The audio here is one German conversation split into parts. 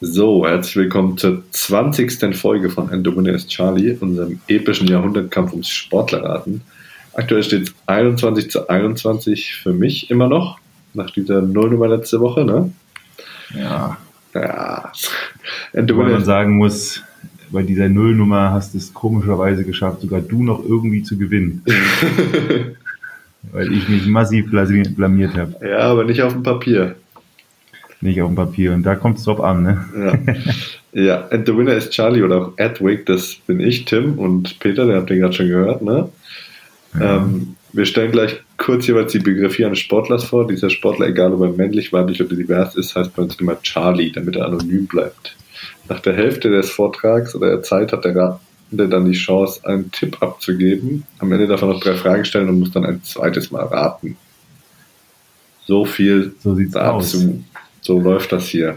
So, herzlich willkommen zur 20. Folge von And the Winner is Charlie, unserem epischen Jahrhundertkampf ums Sportlerraten. Aktuell steht es 21 zu 21 für mich immer noch, nach dieser Nullnummer letzte Woche, ne? Ja. Ja. And Wobei man sagen muss, bei dieser Nullnummer hast du es komischerweise geschafft, sogar du noch irgendwie zu gewinnen. Weil ich mich massiv blamiert habe. Ja, aber nicht auf dem Papier nicht auf dem Papier. Und da kommt es drauf an, ne? Ja. ja, and the winner is Charlie oder auch Edwig, das bin ich, Tim und Peter, den habt ihr gerade schon gehört, ne? Ja. Ähm, wir stellen gleich kurz jeweils die Begriffe eines Sportlers vor. Dieser Sportler, egal ob er männlich, weiblich oder divers ist, heißt bei uns immer Charlie, damit er anonym bleibt. Nach der Hälfte des Vortrags oder der Zeit hat der Ratende dann die Chance, einen Tipp abzugeben. Am Ende darf er noch drei Fragen stellen und muss dann ein zweites Mal raten. So viel so dazu. Aus. So läuft das hier.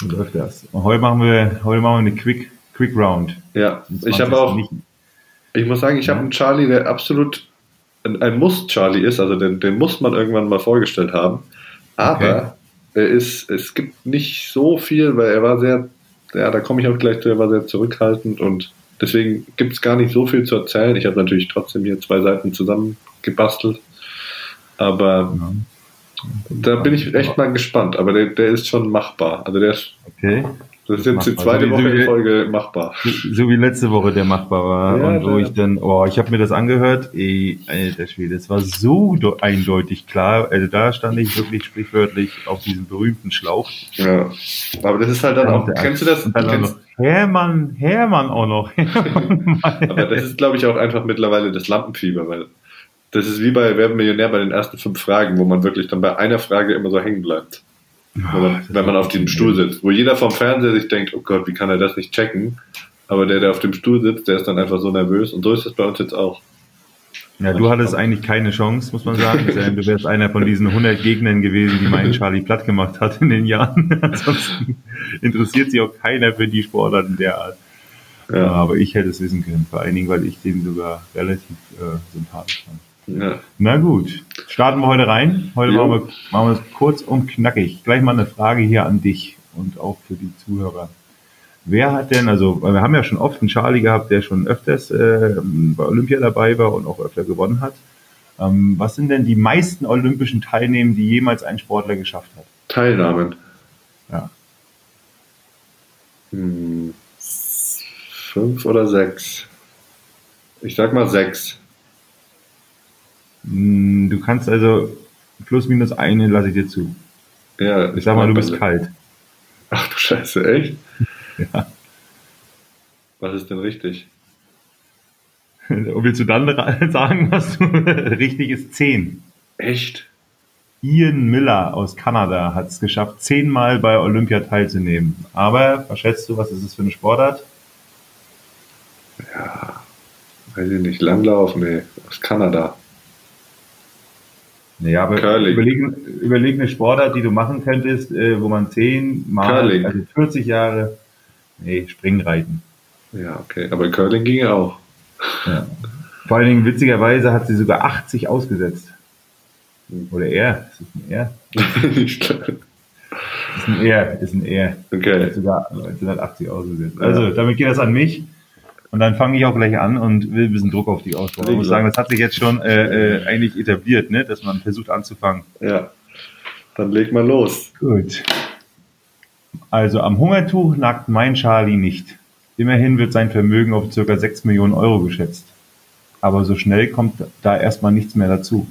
So läuft das. Und heute machen wir, heute machen wir eine Quick, Quick Round. Ja, ich habe auch, ich muss sagen, ich ja. habe einen Charlie, der absolut ein, ein Muss-Charlie ist, also den, den muss man irgendwann mal vorgestellt haben. Aber okay. er ist, es gibt nicht so viel, weil er war sehr, ja, da komme ich auch gleich zu, er war sehr zurückhaltend und deswegen gibt es gar nicht so viel zu erzählen. Ich habe natürlich trotzdem hier zwei Seiten zusammengebastelt. Aber ja. Da bin ich echt mal gespannt, aber der, der ist schon machbar. Also der ist, okay. Das ist jetzt die zweite Woche in Folge machbar. So wie letzte Woche der machbar war. Ja, und wo ich dann, oh, ich habe mir das angehört, ey, alter Schwede, es war so eindeutig klar. Also da stand ich wirklich sprichwörtlich auf diesem berühmten Schlauch. Ja. Aber das ist halt dann auch, der, kennst du das? Und dann kennst, Hermann, Hermann auch noch. aber das ist, glaube ich, auch einfach mittlerweile das Lampenfieber, weil das ist wie bei Wer Millionär bei den ersten fünf Fragen, wo man wirklich dann bei einer Frage immer so hängen bleibt. Oh, man, wenn man auf diesem Stuhl sitzt. Wo jeder vom Fernseher sich denkt, oh Gott, wie kann er das nicht checken? Aber der, der auf dem Stuhl sitzt, der ist dann einfach so nervös. Und so ist es bei uns jetzt auch. Ja, du hattest eigentlich keine Chance, muss man sagen. Du wärst einer von diesen 100 Gegnern gewesen, die meinen Charlie platt gemacht hat in den Jahren. Ansonsten interessiert sich auch keiner für die Sportarten derart. Ja. Aber ich hätte es wissen können, vor allen Dingen, weil ich den sogar relativ äh, sympathisch fand. Ja. Na gut, starten wir heute rein. Heute machen wir, machen wir es kurz und knackig. Gleich mal eine Frage hier an dich und auch für die Zuhörer. Wer hat denn, also wir haben ja schon oft einen Charlie gehabt, der schon öfters äh, bei Olympia dabei war und auch öfter gewonnen hat. Ähm, was sind denn die meisten olympischen Teilnahmen, die jemals ein Sportler geschafft hat? Teilnahmen. Ja. Hm, fünf oder sechs? Ich sag mal sechs. Hm, du kannst also plus minus eine lasse ich dir zu. Ja, ich sag mal, du bist also. kalt. Ach du Scheiße, echt? ja. Was ist denn richtig? Willst du dann sagen, was du richtig ist? Zehn. Echt? Ian Miller aus Kanada hat es geschafft, zehnmal bei Olympia teilzunehmen. Aber, was schätzt du, was ist es für eine Sportart? Ja, weiß ich nicht. Langlauf, nee, aus Kanada. Naja, aber Curling. Überleg, überleg eine Sportart, die du machen könntest, äh, wo man zehn Mal, Curling. also 40 Jahre, nee, Springreiten. Ja, okay, aber Curling ging ja auch. Ja. Vor allen Dingen, witzigerweise hat sie sogar 80 ausgesetzt. Oder er, ist ein er? Ist ein er, ist ein er. Okay. Hat sogar 1980 ausgesetzt. Also, damit geht das an mich. Und dann fange ich auch gleich an und will ein bisschen Druck auf die ausbauen. Ich muss sagen, das hat sich jetzt schon äh, äh, eigentlich etabliert, ne? dass man versucht anzufangen. Ja, dann leg mal los. Gut. Also am Hungertuch nagt mein Charlie nicht. Immerhin wird sein Vermögen auf ca. 6 Millionen Euro geschätzt. Aber so schnell kommt da erstmal nichts mehr dazu.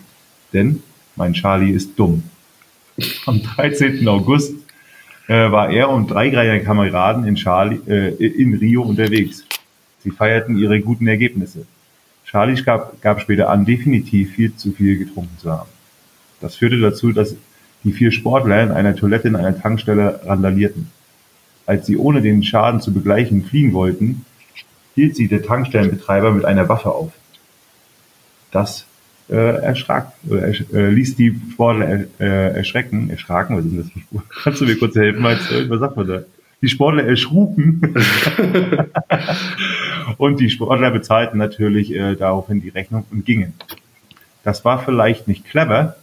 Denn mein Charlie ist dumm. Am 13. August äh, war er und drei Kameraden in, Charlie, äh, in Rio unterwegs. Sie feierten ihre guten Ergebnisse. Charlie gab, gab später an, definitiv viel zu viel getrunken zu haben. Das führte dazu, dass die vier Sportler in einer Toilette in einer Tankstelle randalierten. Als sie ohne den Schaden zu begleichen fliehen wollten, hielt sie der Tankstellenbetreiber mit einer Waffe auf. Das äh, erschrak, oder äh, ließ die Sportler äh, erschrecken, erschraken, was ist denn das für Spur? Kannst du mir kurz helfen, was sagt man da? Die Sportler erschruken. und die Sportler bezahlten natürlich äh, daraufhin die Rechnung und gingen. Das war vielleicht nicht clever,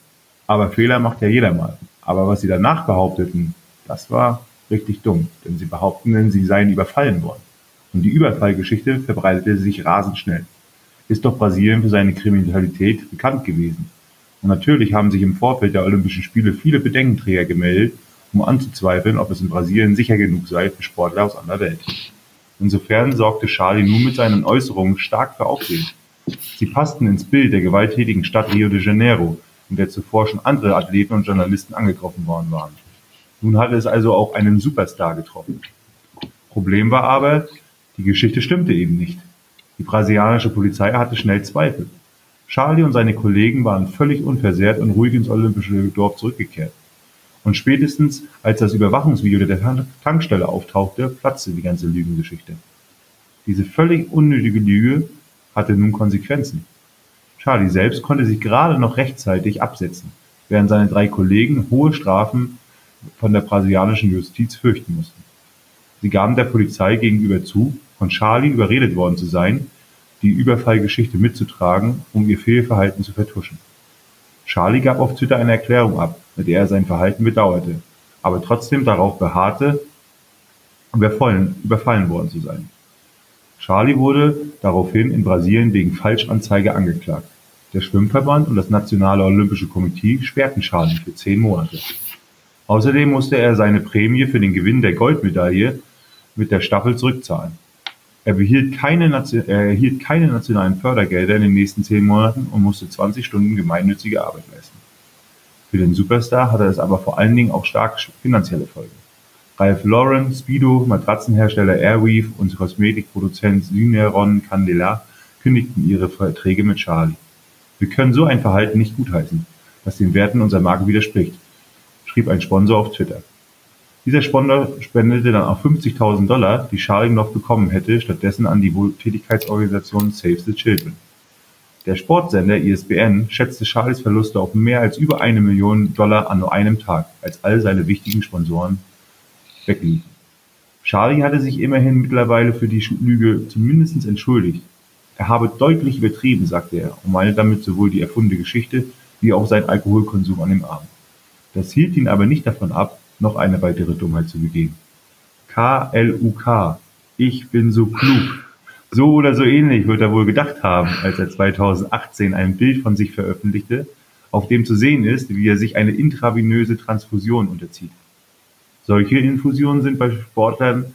aber Fehler macht ja jeder mal. Aber was sie danach behaupteten, das war Richtig dumm, denn sie behaupten, sie seien überfallen worden. Und die Überfallgeschichte verbreitete sich rasend schnell. Ist doch Brasilien für seine Kriminalität bekannt gewesen. Und natürlich haben sich im Vorfeld der Olympischen Spiele viele Bedenkenträger gemeldet, um anzuzweifeln, ob es in Brasilien sicher genug sei für Sportler aus aller Welt. Insofern sorgte Charlie nun mit seinen Äußerungen stark für Aufsehen. Sie passten ins Bild der gewalttätigen Stadt Rio de Janeiro, in der zuvor schon andere Athleten und Journalisten angetroffen worden waren. Nun hatte es also auch einen Superstar getroffen. Problem war aber, die Geschichte stimmte eben nicht. Die brasilianische Polizei hatte schnell Zweifel. Charlie und seine Kollegen waren völlig unversehrt und ruhig ins olympische Dorf zurückgekehrt. Und spätestens, als das Überwachungsvideo der Tankstelle auftauchte, platzte die ganze Lügengeschichte. Diese völlig unnötige Lüge hatte nun Konsequenzen. Charlie selbst konnte sich gerade noch rechtzeitig absetzen, während seine drei Kollegen hohe Strafen von der brasilianischen Justiz fürchten mussten. Sie gaben der Polizei gegenüber zu, von Charlie überredet worden zu sein, die Überfallgeschichte mitzutragen, um ihr Fehlverhalten zu vertuschen. Charlie gab auf Twitter eine Erklärung ab, mit der er sein Verhalten bedauerte, aber trotzdem darauf beharrte, überfallen, worden zu sein. Charlie wurde daraufhin in Brasilien wegen Falschanzeige angeklagt. Der Schwimmverband und das Nationale Olympische Komitee sperrten Charlie für zehn Monate. Außerdem musste er seine Prämie für den Gewinn der Goldmedaille mit der Staffel zurückzahlen. Er behielt keine, er erhielt keine nationalen Fördergelder in den nächsten zehn Monaten und musste 20 Stunden gemeinnützige Arbeit leisten. Für den Superstar hatte es aber vor allen Dingen auch stark finanzielle Folgen. Ralph Lauren, Speedo, Matratzenhersteller Airweave und Kosmetikproduzent Syneron Candela kündigten ihre Verträge mit Charlie. Wir können so ein Verhalten nicht gutheißen, das den Werten unserer Marke widerspricht, schrieb ein Sponsor auf Twitter. Dieser Sponsor spendete dann auch 50.000 Dollar, die Charlie noch bekommen hätte, stattdessen an die Wohltätigkeitsorganisation Save the Children. Der Sportsender ISBN schätzte Charlies Verluste auf mehr als über eine Million Dollar an nur einem Tag, als all seine wichtigen Sponsoren wegliefen. Charlie hatte sich immerhin mittlerweile für die Lüge zumindest entschuldigt. Er habe deutlich übertrieben, sagte er, und meine damit sowohl die erfundene Geschichte wie auch seinen Alkoholkonsum an dem Abend. Das hielt ihn aber nicht davon ab, noch eine weitere Dummheit zu begehen. K-L-U-K. Ich bin so klug. So oder so ähnlich wird er wohl gedacht haben, als er 2018 ein Bild von sich veröffentlichte, auf dem zu sehen ist, wie er sich eine intravenöse Transfusion unterzieht. Solche Infusionen sind bei Sportlern,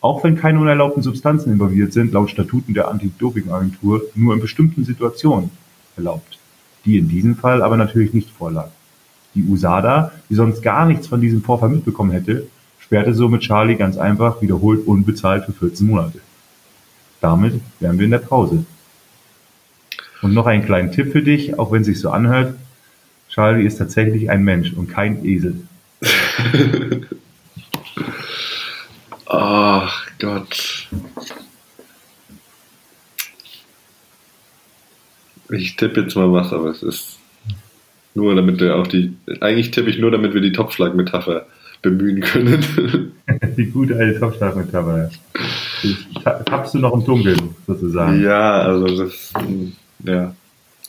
auch wenn keine unerlaubten Substanzen involviert sind, laut Statuten der Anti-Doping-Agentur nur in bestimmten Situationen erlaubt, die in diesem Fall aber natürlich nicht vorlag. Die USADA, die sonst gar nichts von diesem Vorfall mitbekommen hätte, sperrte somit Charlie ganz einfach wiederholt unbezahlt für 14 Monate. Damit wären wir in der Pause. Und noch einen kleinen Tipp für dich, auch wenn es sich so anhört. Charlie ist tatsächlich ein Mensch und kein Esel. Ach Gott. Ich tippe jetzt mal was, aber es ist nur damit wir auch die, eigentlich tippe ich nur, damit wir die Topfschlag-Metapher bemühen können. die gute alte Topfschlag-Metapher. Tappst du noch im Dunkeln, sozusagen? Ja, also das, ja.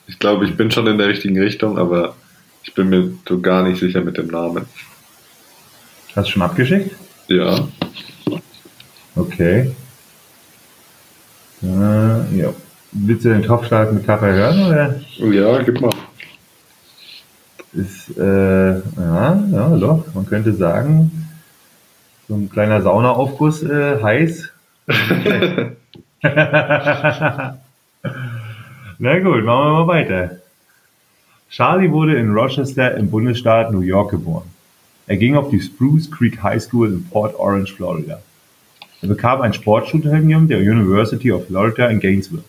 Ich glaube, ich bin schon in der richtigen Richtung, aber ich bin mir so gar nicht sicher mit dem Namen. Hast du schon abgeschickt? Ja. Okay. Äh, ja. Willst du den Topfschlag-Metapher hören, oder? Ja, gib mal ist, äh, ja, ja, doch, man könnte sagen, so ein kleiner Saunaaufguss, äh, heiß. Na gut, machen wir mal weiter. Charlie wurde in Rochester im Bundesstaat New York geboren. Er ging auf die Spruce Creek High School in Port Orange, Florida. Er bekam ein Sportstudium der University of Florida in Gainesville,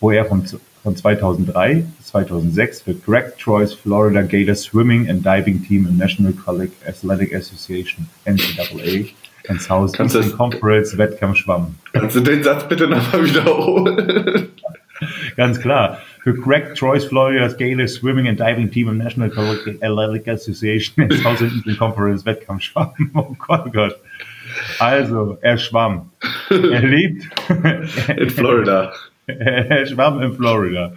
wo er von von 2003 bis 2006 für Greg Troy's Florida Gators Swimming and Diving Team im National College Athletic Association NCAA und Southeastern Conference Wettkampf schwamm. Kannst du den Satz bitte nochmal wiederholen? Ganz klar. Für Greg Troy's Florida Gators Swimming and Diving Team im National College Athletic Association in Southeastern Conference Wettkampf schwamm. Oh Gott, oh Gott. Also, er schwamm. Er lebt in Florida. er schwamm in Florida.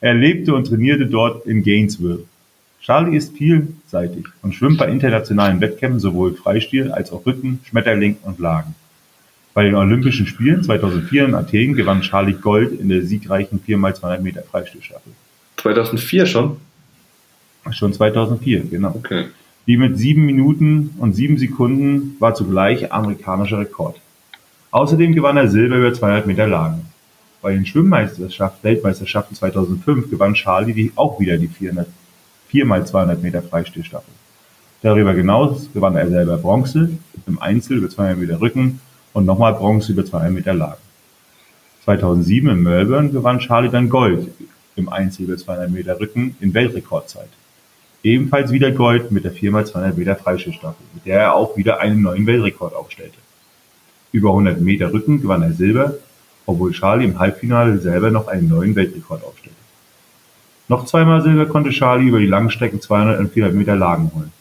Er lebte und trainierte dort in Gainesville. Charlie ist vielseitig und schwimmt bei internationalen Wettkämpfen sowohl Freistil als auch Rücken, Schmetterling und Lagen. Bei den Olympischen Spielen 2004 in Athen gewann Charlie Gold in der siegreichen 4x200 Meter Freistilstaffel. 2004 schon? Schon 2004, genau. Okay. Die mit sieben Minuten und sieben Sekunden war zugleich amerikanischer Rekord. Außerdem gewann er Silber über 200 Meter Lagen. Bei den Schwimmmeisterschaften, Weltmeisterschaften 2005 gewann Charlie auch wieder die 400, 4x200 Meter Freistilstaffel. Darüber hinaus gewann er selber Bronze im Einzel über 200 Meter Rücken und nochmal Bronze über 200 Meter Lagen. 2007 in Melbourne gewann Charlie dann Gold im Einzel über 200 Meter Rücken in Weltrekordzeit. Ebenfalls wieder Gold mit der 4x200 Meter Freistilstaffel, mit der er auch wieder einen neuen Weltrekord aufstellte. Über 100 Meter Rücken gewann er Silber, obwohl Charlie im Halbfinale selber noch einen neuen Weltrekord aufstellte. Noch zweimal Silber konnte Charlie über die Langstrecken 200 und 400 Meter Lagen holen.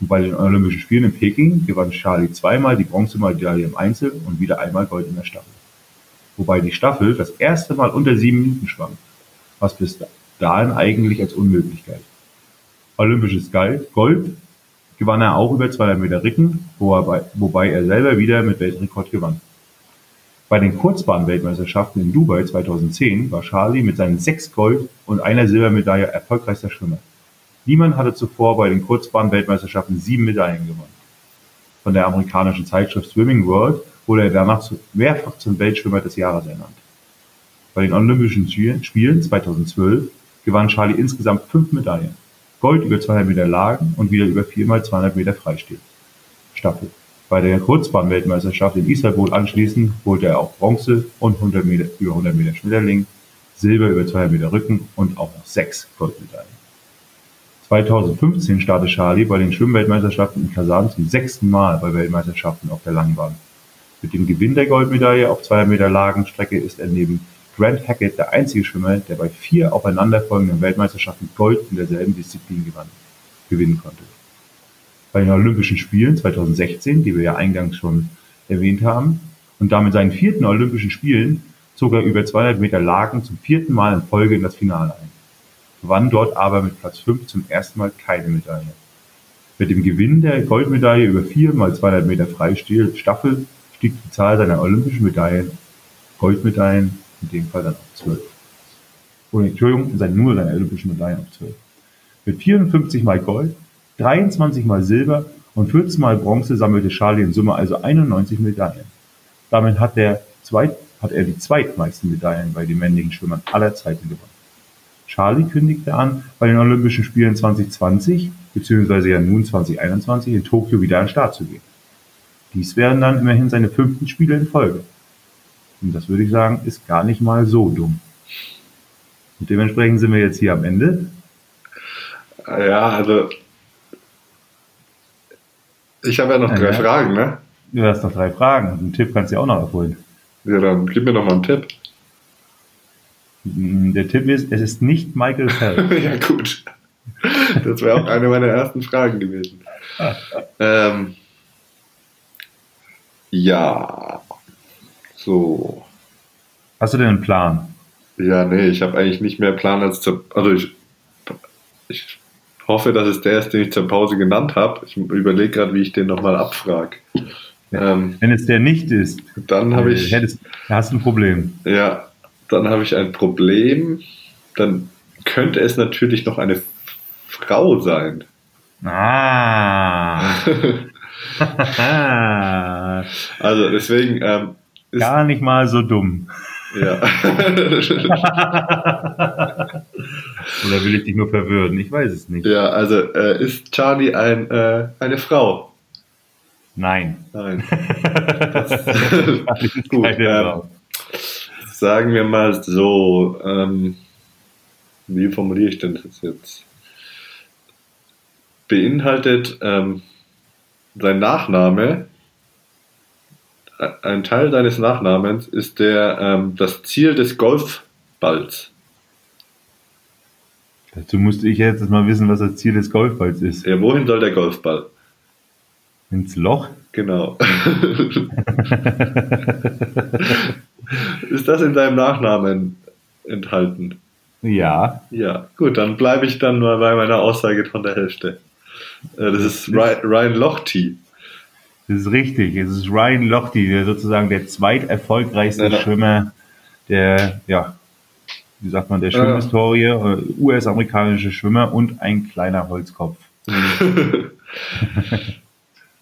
Und bei den Olympischen Spielen in Peking gewann Charlie zweimal die Bronzemedaille im Einzel und wieder einmal Gold in der Staffel. Wobei die Staffel das erste Mal unter sieben Minuten schwamm, was bis dahin eigentlich als unmöglich galt. Olympisches Gold gewann er auch über 200 Meter er bei, wobei er selber wieder mit Weltrekord gewann. Bei den Kurzbahn-Weltmeisterschaften in Dubai 2010 war Charlie mit seinen sechs Gold- und einer Silbermedaille erfolgreichster Schwimmer. Niemand hatte zuvor bei den Kurzbahn-Weltmeisterschaften sieben Medaillen gewonnen. Von der amerikanischen Zeitschrift Swimming World wurde er danach mehrfach zum Weltschwimmer des Jahres ernannt. Bei den Olympischen Spielen 2012 gewann Charlie insgesamt fünf Medaillen. Gold über 200 Meter Lagen und wieder über 4x200 Meter Freistil. Staffel. Bei der Kurzbahn-Weltmeisterschaft in Istanbul anschließend holte er auch Bronze und 100 Meter, über 100 Meter Schmetterling, Silber über 200 Meter Rücken und auch noch sechs Goldmedaillen. 2015 startete Charlie bei den Schwimmweltmeisterschaften in Kasan zum sechsten Mal bei Weltmeisterschaften auf der Langbahn. Mit dem Gewinn der Goldmedaille auf 200 Meter Lagenstrecke ist er neben Grant Hackett der einzige Schwimmer, der bei vier aufeinanderfolgenden Weltmeisterschaften Gold in derselben Disziplin gewann, gewinnen konnte. Bei den Olympischen Spielen 2016, die wir ja eingangs schon erwähnt haben, und damit seinen vierten Olympischen Spielen zog er über 200 Meter Lagen zum vierten Mal in Folge in das Finale ein, gewann dort aber mit Platz 5 zum ersten Mal keine Medaille. Mit dem Gewinn der Goldmedaille über 4 mal 200 Meter Freistil Staffel stieg die Zahl seiner olympischen Medaillen, Goldmedaillen, in dem Fall dann auf 12. Und Entschuldigung, nur seine olympischen Medaillen auf 12. Mit 54 mal Gold, 23 mal Silber und 14 mal Bronze sammelte Charlie in Summe also 91 Medaillen. Damit hat, er die zweitmeisten Medaillen bei den männlichen Schwimmern aller Zeiten gewonnen. Charlie kündigte an, bei den Olympischen Spielen 2020 bzw. ja nun 2021 in Tokio wieder an den Start zu gehen. Dies wären dann immerhin seine fünften Spiele in Folge. Und das würde ich sagen, ist gar nicht mal so dumm. Und dementsprechend sind wir jetzt hier am Ende. Ja, also ich habe ja noch drei ja. Fragen, ne? Du hast noch drei Fragen. Einen Tipp kannst du ja auch noch erholen. Ja, dann gib mir noch mal einen Tipp. Mm, der Tipp ist, es ist nicht Michael Phelps. ja, gut. Das wäre auch eine meiner ersten Fragen gewesen. ähm, ja, so. Hast du denn einen Plan? Ja, nee, ich habe eigentlich nicht mehr Plan als zur. Also ich, ich hoffe, dass es der ist, den ich zur Pause genannt habe. Ich überlege gerade, wie ich den nochmal abfrage. Ähm, Wenn es der nicht ist, dann habe ich. Hättest, hast du ein Problem. Ja, dann habe ich ein Problem. Dann könnte es natürlich noch eine Frau sein. Ah. also deswegen. Ähm, Gar nicht mal so dumm. Ja. Oder will ich dich nur verwirren? Ich weiß es nicht. Ja, also äh, ist Charlie ein, äh, eine Frau? Nein. Nein. Das, gut, ähm, sagen wir mal so, ähm, wie formuliere ich denn das jetzt? Beinhaltet ähm, sein Nachname ein Teil deines Nachnamens ist der, ähm, das Ziel des Golfballs. Dazu musste ich jetzt mal wissen, was das Ziel des Golfballs ist. Ja, wohin soll der Golfball? Ins Loch? Genau. ist das in deinem Nachnamen enthalten? Ja. Ja, gut, dann bleibe ich dann mal bei meiner Aussage von der Hälfte. Äh, das ist Ryan, Ryan Lochte. Das ist richtig. Es ist Ryan Lochte, der sozusagen der zweiterfolgreichste Ja. Schwimmer der, ja, wie sagt man, der Schwimmhistorie, äh, US-amerikanische Schwimmer und ein kleiner Holzkopf.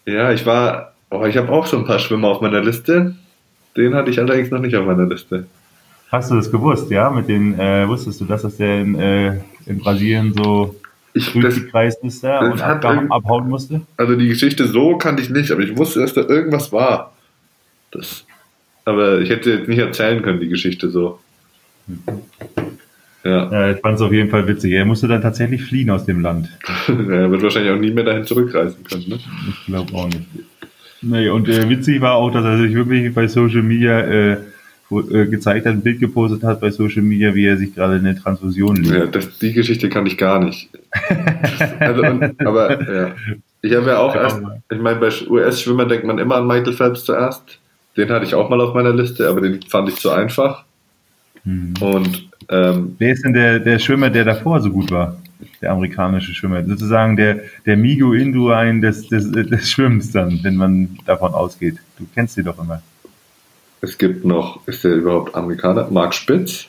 Ja, ich war, oh, ich habe auch so ein paar Schwimmer auf meiner Liste. Den hatte ich allerdings noch nicht auf meiner Liste. Hast du das gewusst, ja? Mit den, äh, wusstest du, dass das der in, äh, in Brasilien so Ich, durchgekreist ist da und hat abhauen musste? also die Geschichte so kannte ich nicht, aber ich wusste, dass da irgendwas war. Das, aber ich hätte jetzt nicht erzählen können, die Geschichte so. Ja, Ja, ich fand es auf jeden Fall witzig. Er musste dann tatsächlich fliehen aus dem Land. er wird wahrscheinlich auch nie mehr dahin zurückreisen können. Ne? Ich glaube auch nicht. Nee, und äh, witzig war auch, dass er sich wirklich bei Social Media äh, gezeigt hat, ein Bild gepostet hat bei Social Media, wie er sich gerade eine Transfusion legt. Ja, das, die Geschichte kann ich gar nicht. Also, und, aber ja. Ich habe ja auch Ja, erst, ich meine, bei US-Schwimmern denkt man immer an Michael Phelps zuerst. Den hatte ich auch mal auf meiner Liste, aber den fand ich zu einfach. Hm. Und ähm, Wer ist denn der, der Schwimmer, der davor so gut war? Der amerikanische Schwimmer. Sozusagen der, der Migo Induain des, des, des Schwimmens dann, wenn man davon ausgeht. Du kennst sie doch immer. Es gibt noch, ist der überhaupt Amerikaner? Mark Spitz?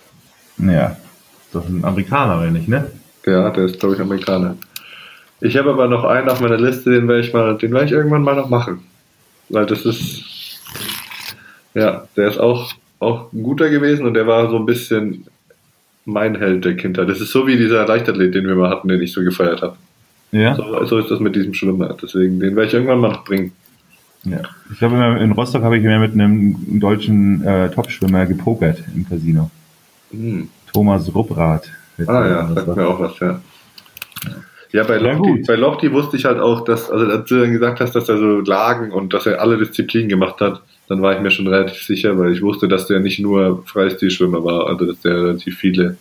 Ja, ist doch ein Amerikaner, oder nicht, ne? Ja, der ist, glaube ich, Amerikaner. Ich habe aber noch einen auf meiner Liste, den werde ich mal, den werde ich irgendwann mal noch machen. Weil das ist, ja, der ist auch, auch ein guter gewesen und der war so ein bisschen mein Held der Kindheit. Das ist so wie dieser Leichtathlet, den wir mal hatten, den ich so gefeiert habe. Ja. So, so ist das mit diesem Schwimmer. Deswegen, den werde ich irgendwann mal noch bringen. Ja. Ich glaube, in Rostock habe ich immer mit einem deutschen äh, Topschwimmer gepokert im Casino. Hm. Thomas Rupprath. Ah ja, sagt mir auch was, ja. Ja, bei gut. bei Lochti wusste ich halt auch, dass, also als du dann gesagt hast, dass er so Lagen und dass er alle Disziplinen gemacht hat, dann war ich mir schon relativ sicher, weil ich wusste, dass der nicht nur Freistilschwimmer war, also dass der relativ viele,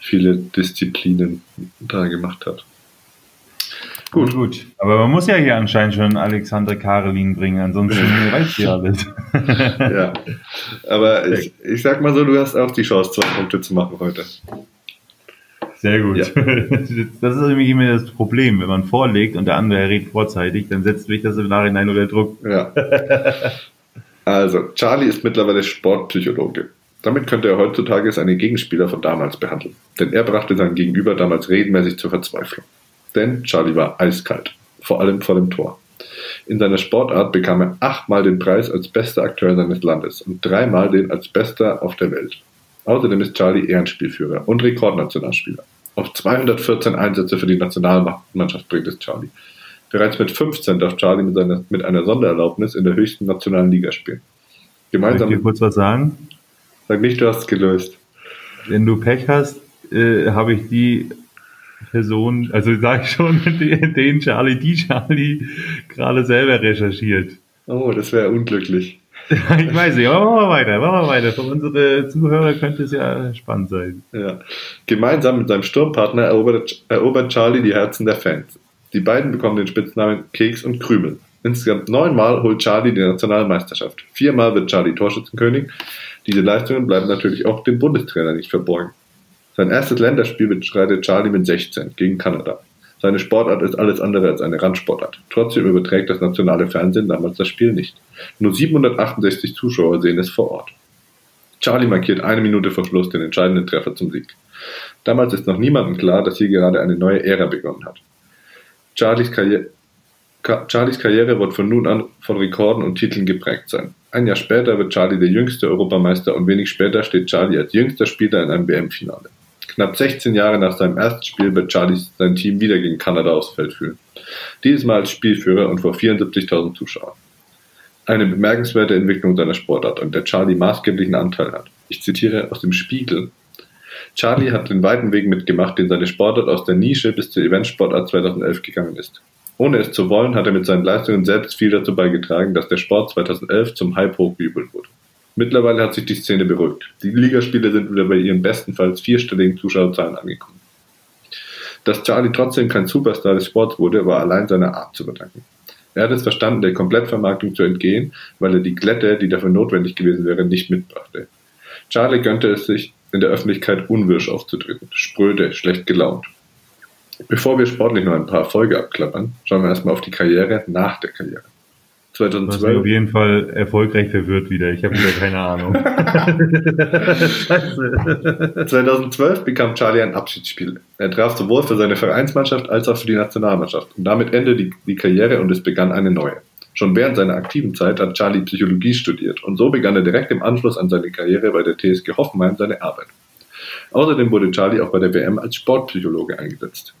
viele Disziplinen da gemacht hat. Gut, gut. Aber man muss ja hier anscheinend schon Alexander Karelin bringen, ansonsten reicht ja alles. Ja. Aber ich, ich sag mal so, du hast auch die Chance, zwei Punkte zu machen heute. Sehr gut. Ja. Das ist nämlich immer das Problem, wenn man vorlegt und der andere redet vorzeitig, dann setzt mich das im Nachhinein unter Druck. Ja. Also, Charlie ist mittlerweile Sportpsychologe. Damit könnte er heutzutage seine Gegenspieler von damals behandeln. Denn er brachte seinen Gegenüber damals regelmäßig zur Verzweiflung. Denn Charlie war eiskalt. Vor allem vor dem Tor. In seiner Sportart bekam er achtmal den Preis als bester Akteur seines Landes und dreimal den als bester auf der Welt. Außerdem ist Charlie Ehrenspielführer und Rekordnationalspieler. Auf 214 Einsätze für die Nationalmannschaft bringt es Charlie. Bereits mit 15 darf Charlie mit, seiner, mit einer Sondererlaubnis in der höchsten nationalen Liga spielen. Soll ich Gemeinsam dir kurz was sagen? sag nicht, du hast es gelöst. Wenn du Pech hast, äh, habe ich die Person, also sage ich schon, den, Charlie, die Charlie gerade selber recherchiert. Oh, das wäre unglücklich. Ich weiß nicht, aber machen wir weiter, machen wir weiter. Für unsere Zuhörer könnte es ja spannend sein. Ja. Gemeinsam mit seinem Sturmpartner erobert, erobert Charlie die Herzen der Fans. Die beiden bekommen den Spitznamen Keks und Krümel. Insgesamt neunmal holt Charlie die Nationalmeisterschaft. Viermal wird Charlie Torschützenkönig. Diese Leistungen bleiben natürlich auch dem Bundestrainer nicht verborgen. Sein erstes Länderspiel bestreitet Charlie mit 16 gegen Kanada. Seine Sportart ist alles andere als eine Randsportart. Trotzdem überträgt das nationale Fernsehen damals das Spiel nicht. Nur 768 Zuschauer sehen es vor Ort. Charlie markiert eine Minute vor Schluss den entscheidenden Treffer zum Sieg. Damals ist noch niemandem klar, dass hier gerade eine neue Ära begonnen hat. Charlies Karriere, Charlies Karriere wird von nun an von Rekorden und Titeln geprägt sein. Ein Jahr später wird Charlie der jüngste Europameister und wenig später steht Charlie als jüngster Spieler in einem WM-Finale. Knapp 16 Jahre nach seinem ersten Spiel wird Charlie sein Team wieder gegen Kanada aufs Feld führen. Dieses Mal als Spielführer und vor 74.000 Zuschauern. Eine bemerkenswerte Entwicklung seiner Sportart, an der Charlie maßgeblichen Anteil hat. Ich zitiere aus dem Spiegel. Charlie hat den weiten Weg mitgemacht, den seine Sportart aus der Nische bis zur Eventsportart 2011 gegangen ist. Ohne es zu wollen, hat er mit seinen Leistungen selbst viel dazu beigetragen, dass der Sport 2011 zum Hype hochgejubelt wurde. Mittlerweile hat sich die Szene beruhigt. Die Ligaspiele sind wieder bei ihren bestenfalls vierstelligen Zuschauerzahlen angekommen. Dass Charlie trotzdem kein Superstar des Sports wurde, war allein seiner Art zu verdanken. Er hat es verstanden, der Komplettvermarktung zu entgehen, weil er die Glätte, die dafür notwendig gewesen wäre, nicht mitbrachte. Charlie gönnte es sich, in der Öffentlichkeit unwirsch aufzutreten, spröde, schlecht gelaunt. Bevor wir sportlich noch ein paar Erfolge abklappern, schauen wir erstmal auf die Karriere nach der Karriere. 2012. Was auf jeden Fall erfolgreich verwirrt wieder. Ich habe wieder keine Ahnung. 2012 bekam Charlie ein Abschiedsspiel. Er traf sowohl für seine Vereinsmannschaft als auch für die Nationalmannschaft. Und damit endete die, die Karriere und es begann eine neue. Schon während seiner aktiven Zeit hat Charlie Psychologie studiert und so begann er direkt im Anschluss an seine Karriere bei der TSG Hoffenheim seine Arbeit. Außerdem wurde Charlie auch bei der WM als Sportpsychologe eingesetzt.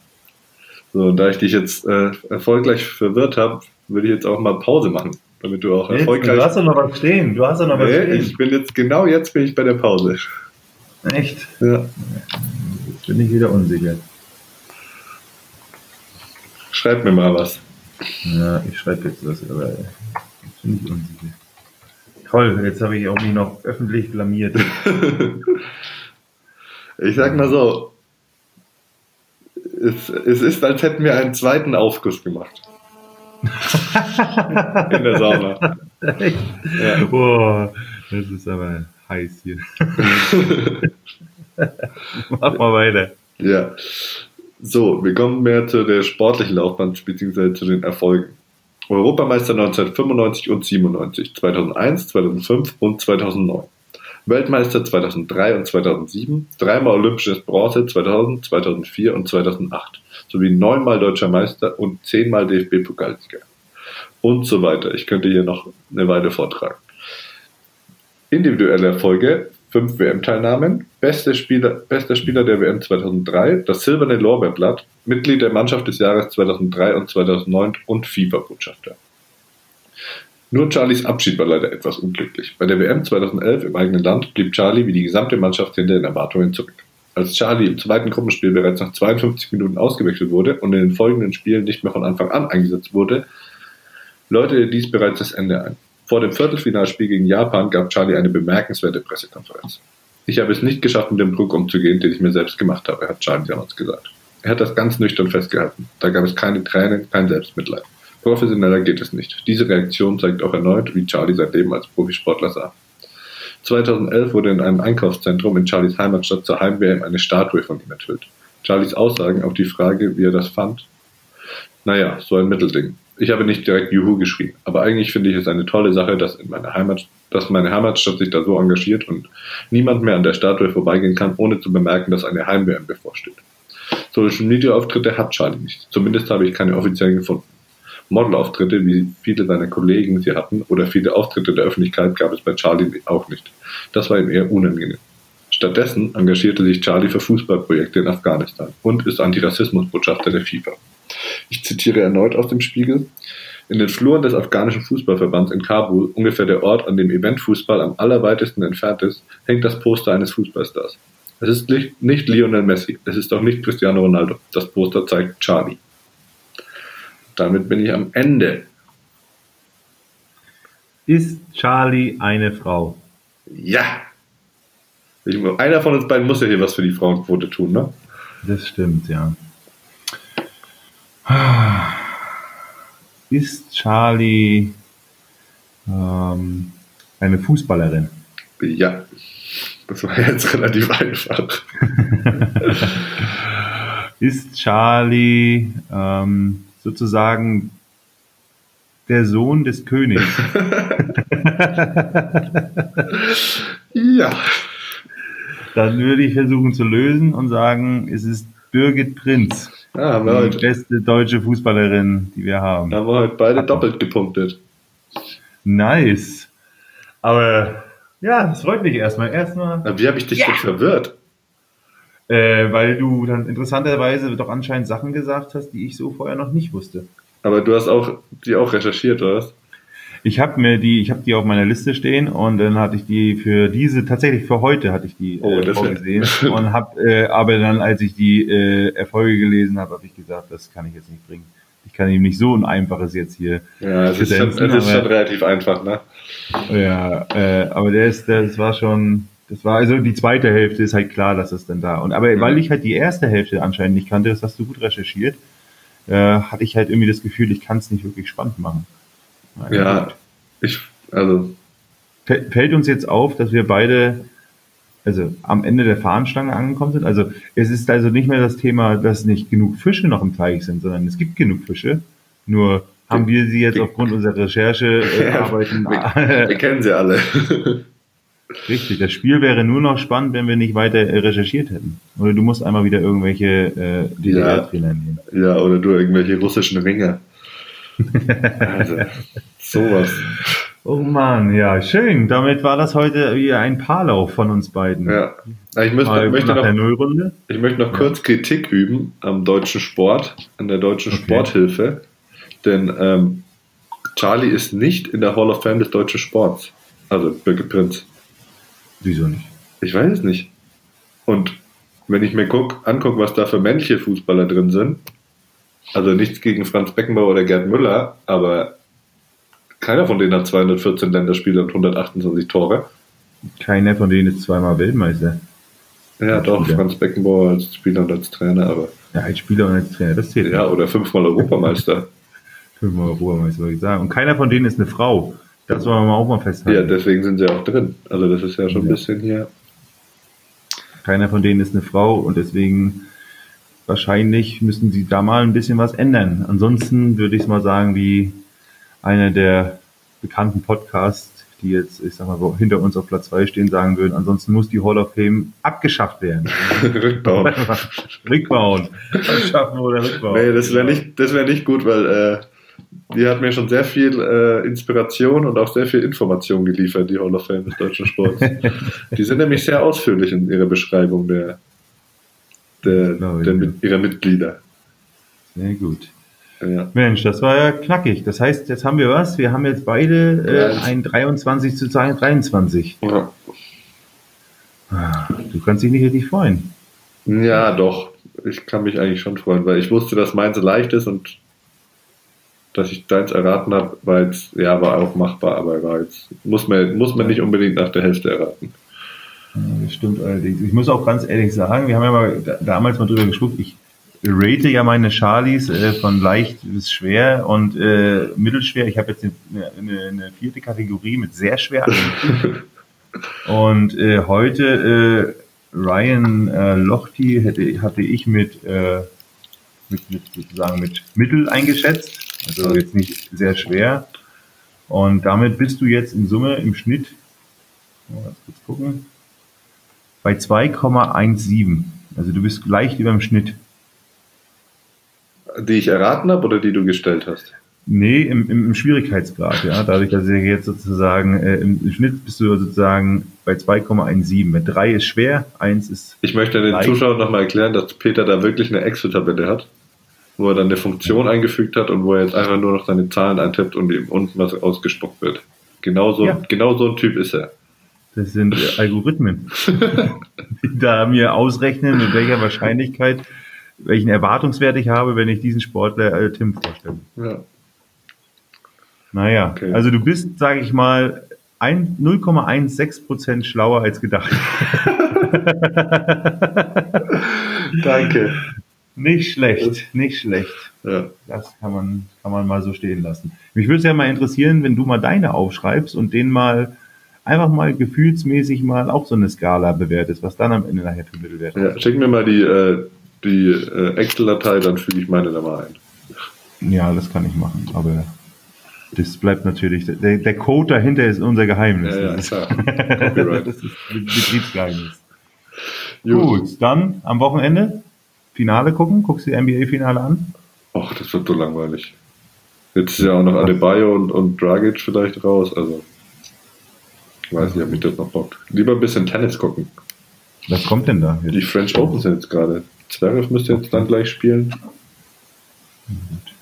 So, da ich dich jetzt äh, erfolgreich verwirrt habe, würde ich jetzt auch mal Pause machen, damit du auch erfolgreich. Du hast doch noch was stehen. Du hast doch noch was nee, stehen. Ich bin jetzt genau jetzt bin ich bei der Pause. Echt? Ja. Jetzt bin ich wieder unsicher. Schreib mir mal was. Ja, ich schreibe jetzt was, aber jetzt bin ich unsicher. Toll, jetzt habe ich auch mich noch öffentlich blamiert. ich sag mal so, es, es ist, als hätten wir einen zweiten Aufguss gemacht. In der Sauna. Echt? Ja. Boah, das ist aber heiß hier. Mach mal weiter. Ja. So, wir kommen mehr zu der sportlichen Laufbahn bzw. zu den Erfolgen. Europameister 1995 und 97, 2001, 2005 und 2009. Weltmeister 2003 und 2007, dreimal Olympisches Bronze 2000, 2004 und 2008 sowie neunmal Deutscher Meister und zehnmal DFB-Pokalsieger und so weiter. Ich könnte hier noch eine Weile vortragen. Individuelle Erfolge, fünf WM-Teilnahmen, bester Spieler, bester Spieler der WM 2003, das silberne Lorbeerblatt, Mitglied der Mannschaft des Jahres 2003 und 2009 und FIFA-Botschafter. Nur Charlies Abschied war leider etwas unglücklich. Bei der WM 2011 im eigenen Land blieb Charlie wie die gesamte Mannschaft hinter den Erwartungen zurück. Als Charlie im zweiten Gruppenspiel bereits nach 52 Minuten ausgewechselt wurde und in den folgenden Spielen nicht mehr von Anfang an eingesetzt wurde, läutete dies bereits das Ende ein. Vor dem Viertelfinalspiel gegen Japan gab Charlie eine bemerkenswerte Pressekonferenz. Ich habe es nicht geschafft, mit dem Druck umzugehen, den ich mir selbst gemacht habe, hat Charlie damals gesagt. Er hat das ganz nüchtern festgehalten. Da gab es keine Tränen, kein Selbstmitleid. Professioneller geht es nicht. Diese Reaktion zeigt auch erneut, wie Charlie sein Leben als Profisportler sah. 2011 wurde in einem Einkaufszentrum in Charlies Heimatstadt zur Heim-WM eine Statue von ihm enthüllt. Charlies Aussagen auf die Frage, wie er das fand, naja, so ein Mittelding. Ich habe nicht direkt Juhu geschrien, aber eigentlich finde ich es eine tolle Sache, dass, in meine Heimat, dass meine Heimatstadt sich da so engagiert und niemand mehr an der Statue vorbeigehen kann, ohne zu bemerken, dass eine Heim-WM bevorsteht. Social Media Auftritte hat Charlie nicht. Zumindest habe ich keine offiziellen gefunden. Modelauftritte, wie viele seiner Kollegen sie hatten, oder viele Auftritte der Öffentlichkeit gab es bei Charlie auch nicht. Das war ihm eher unangenehm. Stattdessen engagierte sich Charlie für Fußballprojekte in Afghanistan und ist Antirassismusbotschafter der FIFA. Ich zitiere erneut aus dem Spiegel. In den Fluren des afghanischen Fußballverbands in Kabul, ungefähr der Ort, an dem Eventfußball am allerweitesten entfernt ist, hängt das Poster eines Fußballstars. Es ist nicht, nicht Lionel Messi, es ist auch nicht Cristiano Ronaldo. Das Poster zeigt Charlie. Damit bin ich am Ende. Ist Charlie eine Frau? Ja. Ich, einer von uns beiden muss ja hier was für die Frauenquote tun, ne? Das stimmt, ja. Ist Charlie ähm, eine Fußballerin? Ja. Das war jetzt relativ einfach. Ist Charlie ähm, sozusagen der Sohn des Königs. ja. Dann würde ich versuchen zu lösen und sagen, es ist Birgit Prinz. Ja, wir die heute. beste deutsche Fußballerin, die wir haben. Da haben wir heute beide doppelt gepunktet. Nice. Aber ja, das freut mich erstmal. Erstmal. Wie habe ich dich jetzt verwirrt? Äh, weil du dann interessanterweise doch anscheinend Sachen gesagt hast, die ich so vorher noch nicht wusste. Aber du hast auch die auch recherchiert, oder was? Ich habe mir die, ich habe die auf meiner Liste stehen und dann hatte ich die für diese tatsächlich für heute hatte ich die oh, äh, vorgesehen und habe äh, aber dann als ich die äh, Erfolge gelesen habe, habe ich gesagt, das kann ich jetzt nicht bringen. Ich kann ihm nicht so ein einfaches jetzt hier. Ja, es ist, schon, es ist schon relativ einfach, ne? Ja, äh, aber der ist, das war schon, das war also die zweite Hälfte ist halt klar, dass es dann da. Und aber mhm. weil ich halt die erste Hälfte anscheinend nicht kannte, das hast du gut recherchiert, äh, hatte ich halt irgendwie das Gefühl, ich kann es nicht wirklich spannend machen. Nein, ja, gut. ich also fällt uns jetzt auf, dass wir beide also am Ende der Fahnenstange angekommen sind. Also es ist also nicht mehr das Thema, dass nicht genug Fische noch im Teich sind, sondern es gibt genug Fische. Nur haben wir sie jetzt aufgrund unserer Recherche äh, arbeiten. wir, wir kennen sie alle. Richtig, das Spiel wäre nur noch spannend, wenn wir nicht weiter äh, recherchiert hätten. Oder du musst einmal wieder irgendwelche äh, DDR-Trainer ja. nehmen. Ja, oder du irgendwelche russischen Ringer. also, sowas. Oh Mann, ja, schön. Damit war das heute wieder ein Paarlauf von uns beiden. Ja. Ich, müsste, möchte noch, ich möchte noch kurz Kritik üben am deutschen Sport, an der deutschen okay. Sporthilfe. Denn ähm, Charlie ist nicht in der Hall of Fame des deutschen Sports. Also Birgit Prinz. Wieso nicht? Ich weiß es nicht. Und wenn ich mir guck, angucke, was da für männliche Fußballer drin sind, also nichts gegen Franz Beckenbauer oder Gerd Müller, aber keiner von denen hat 214 Länderspiele und 128 Tore. Keiner von denen ist zweimal Weltmeister. Ja, doch, Spieler. Franz Beckenbauer als Spieler und als Trainer, aber. Ja, als Spieler und als Trainer, das zählt. Ja, oder fünfmal Europameister. fünfmal Europameister, würde ich sagen. Und keiner von denen ist eine Frau. Das wollen wir auch mal festhalten. Ja, deswegen sind sie auch drin. Also das ist ja schon ja. ein bisschen hier. Keiner von denen ist eine Frau und deswegen wahrscheinlich müssen sie da mal ein bisschen was ändern. Ansonsten würde ich mal sagen, wie einer der bekannten Podcasts, die jetzt, ich sag mal, hinter uns auf Platz 2 stehen, sagen würden, ansonsten muss die Hall of Fame abgeschafft werden. rückbauen. rückbauen. Abschaffen oder rückbauen. Nee, das wäre nicht, das nicht gut, weil äh, die hat mir schon sehr viel äh, Inspiration und auch sehr viel Information geliefert, die Hall of Fame des deutschen Sports. die sind nämlich sehr ausführlich in ihrer Beschreibung der, der, der mit, ihrer Mitglieder. Sehr gut. Ja. Mensch, das war ja knackig. Das heißt, jetzt haben wir was. Wir haben jetzt beide äh, ein 23 zu 23. Ja. Ah, du kannst dich nicht richtig freuen. Ja, doch. Ich kann mich eigentlich schon freuen, weil ich wusste, dass meins leicht ist und dass ich deins erraten habe, weil es, ja, war auch machbar, aber war jetzt, muss man, muss man nicht unbedingt nach der Hälfte erraten. das stimmt allerdings. Ich muss auch ganz ehrlich sagen, wir haben ja mal damals mal drüber gesprochen, ich rate ja meine Charlies äh, von leicht bis schwer und äh, mittelschwer. Ich habe jetzt eine, eine, eine, vierte Kategorie mit sehr schwer. und äh, heute äh, Ryan äh, Lochte hätte, hatte ich mit, äh, mit, mit sozusagen mit Mittel eingeschätzt. Also jetzt nicht sehr schwer. Und damit bist du jetzt in Summe im Schnitt, mal kurz gucken, bei 2,17. Also du bist leicht über dem Schnitt. Die ich erraten habe oder die du gestellt hast? Nee, im, im, im Schwierigkeitsgrad, ja. Dadurch, dass ich jetzt sozusagen äh, im, Schnitt bist du sozusagen bei 2,17. Mit 3 ist schwer, 1 ist. Ich möchte den leicht. Zuschauern nochmal erklären, dass Peter da wirklich eine Excel-Tabelle hat wo er dann eine Funktion eingefügt hat und wo er jetzt einfach nur noch seine Zahlen eintippt und ihm unten was ausgespuckt wird. Genauso, ja. genau so ein Typ ist er. Das sind Algorithmen, die da mir ausrechnen, mit welcher Wahrscheinlichkeit, welchen Erwartungswert ich habe, wenn ich diesen Sportler äh, Tim vorstelle. Ja. Naja, okay. also du bist, sage ich mal, 0,16% schlauer als gedacht. Danke. Nicht schlecht, nicht schlecht. Ja. Das kann man, kann man mal so stehen lassen. Mich würde es ja mal interessieren, wenn du mal deine aufschreibst und den mal einfach mal gefühlsmäßig mal auch so eine Skala bewertest, was dann am Ende nachher für Mittelwert ja, Schick mir mal die, äh, die äh, Excel-Datei, dann füge ich meine da mal ein. Ja, das kann ich machen, aber das bleibt natürlich, der, der Code dahinter ist unser Geheimnis. Ja, ja, klar. das ist Betriebsgeheimnis. Gut, dann am Wochenende Finale gucken? Guckst du die NBA-Finale an? Ach, das wird so langweilig. Jetzt ist ja auch noch Adebayo und, und Dragic vielleicht raus, also ich weiß nicht, ob mich das noch bockt. Lieber ein bisschen Tennis gucken. Was kommt denn da? Jetzt? Die French Open sind jetzt gerade. Zverev müsste jetzt dann gleich spielen.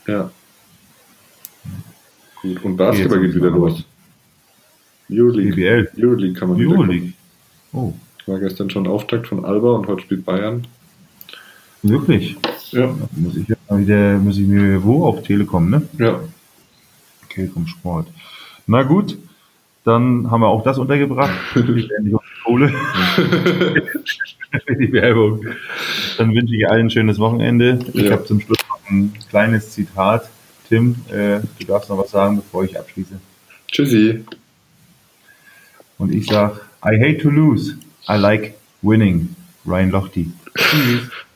Ja. Gut, und Basketball geht wieder los. Euroleague. BBL. Euroleague kann man Euroleague. Oh. War gestern schon Auftakt von Alba und heute spielt Bayern. Wirklich? Ja. Muss ich, wieder, muss ich mir wo? Auf Telekom, ne? Ja. Telekom Sport. Na gut, dann haben wir auch das untergebracht. Endlich auf die Kohle. die Werbung. Dann wünsche ich allen ein schönes Wochenende. Ich ja. habe zum Schluss noch ein kleines Zitat. Tim, äh, du darfst noch was sagen, bevor ich abschließe. Tschüssi. Und ich sage, I hate to lose. I like winning. Ryan Lochte. Tschüss.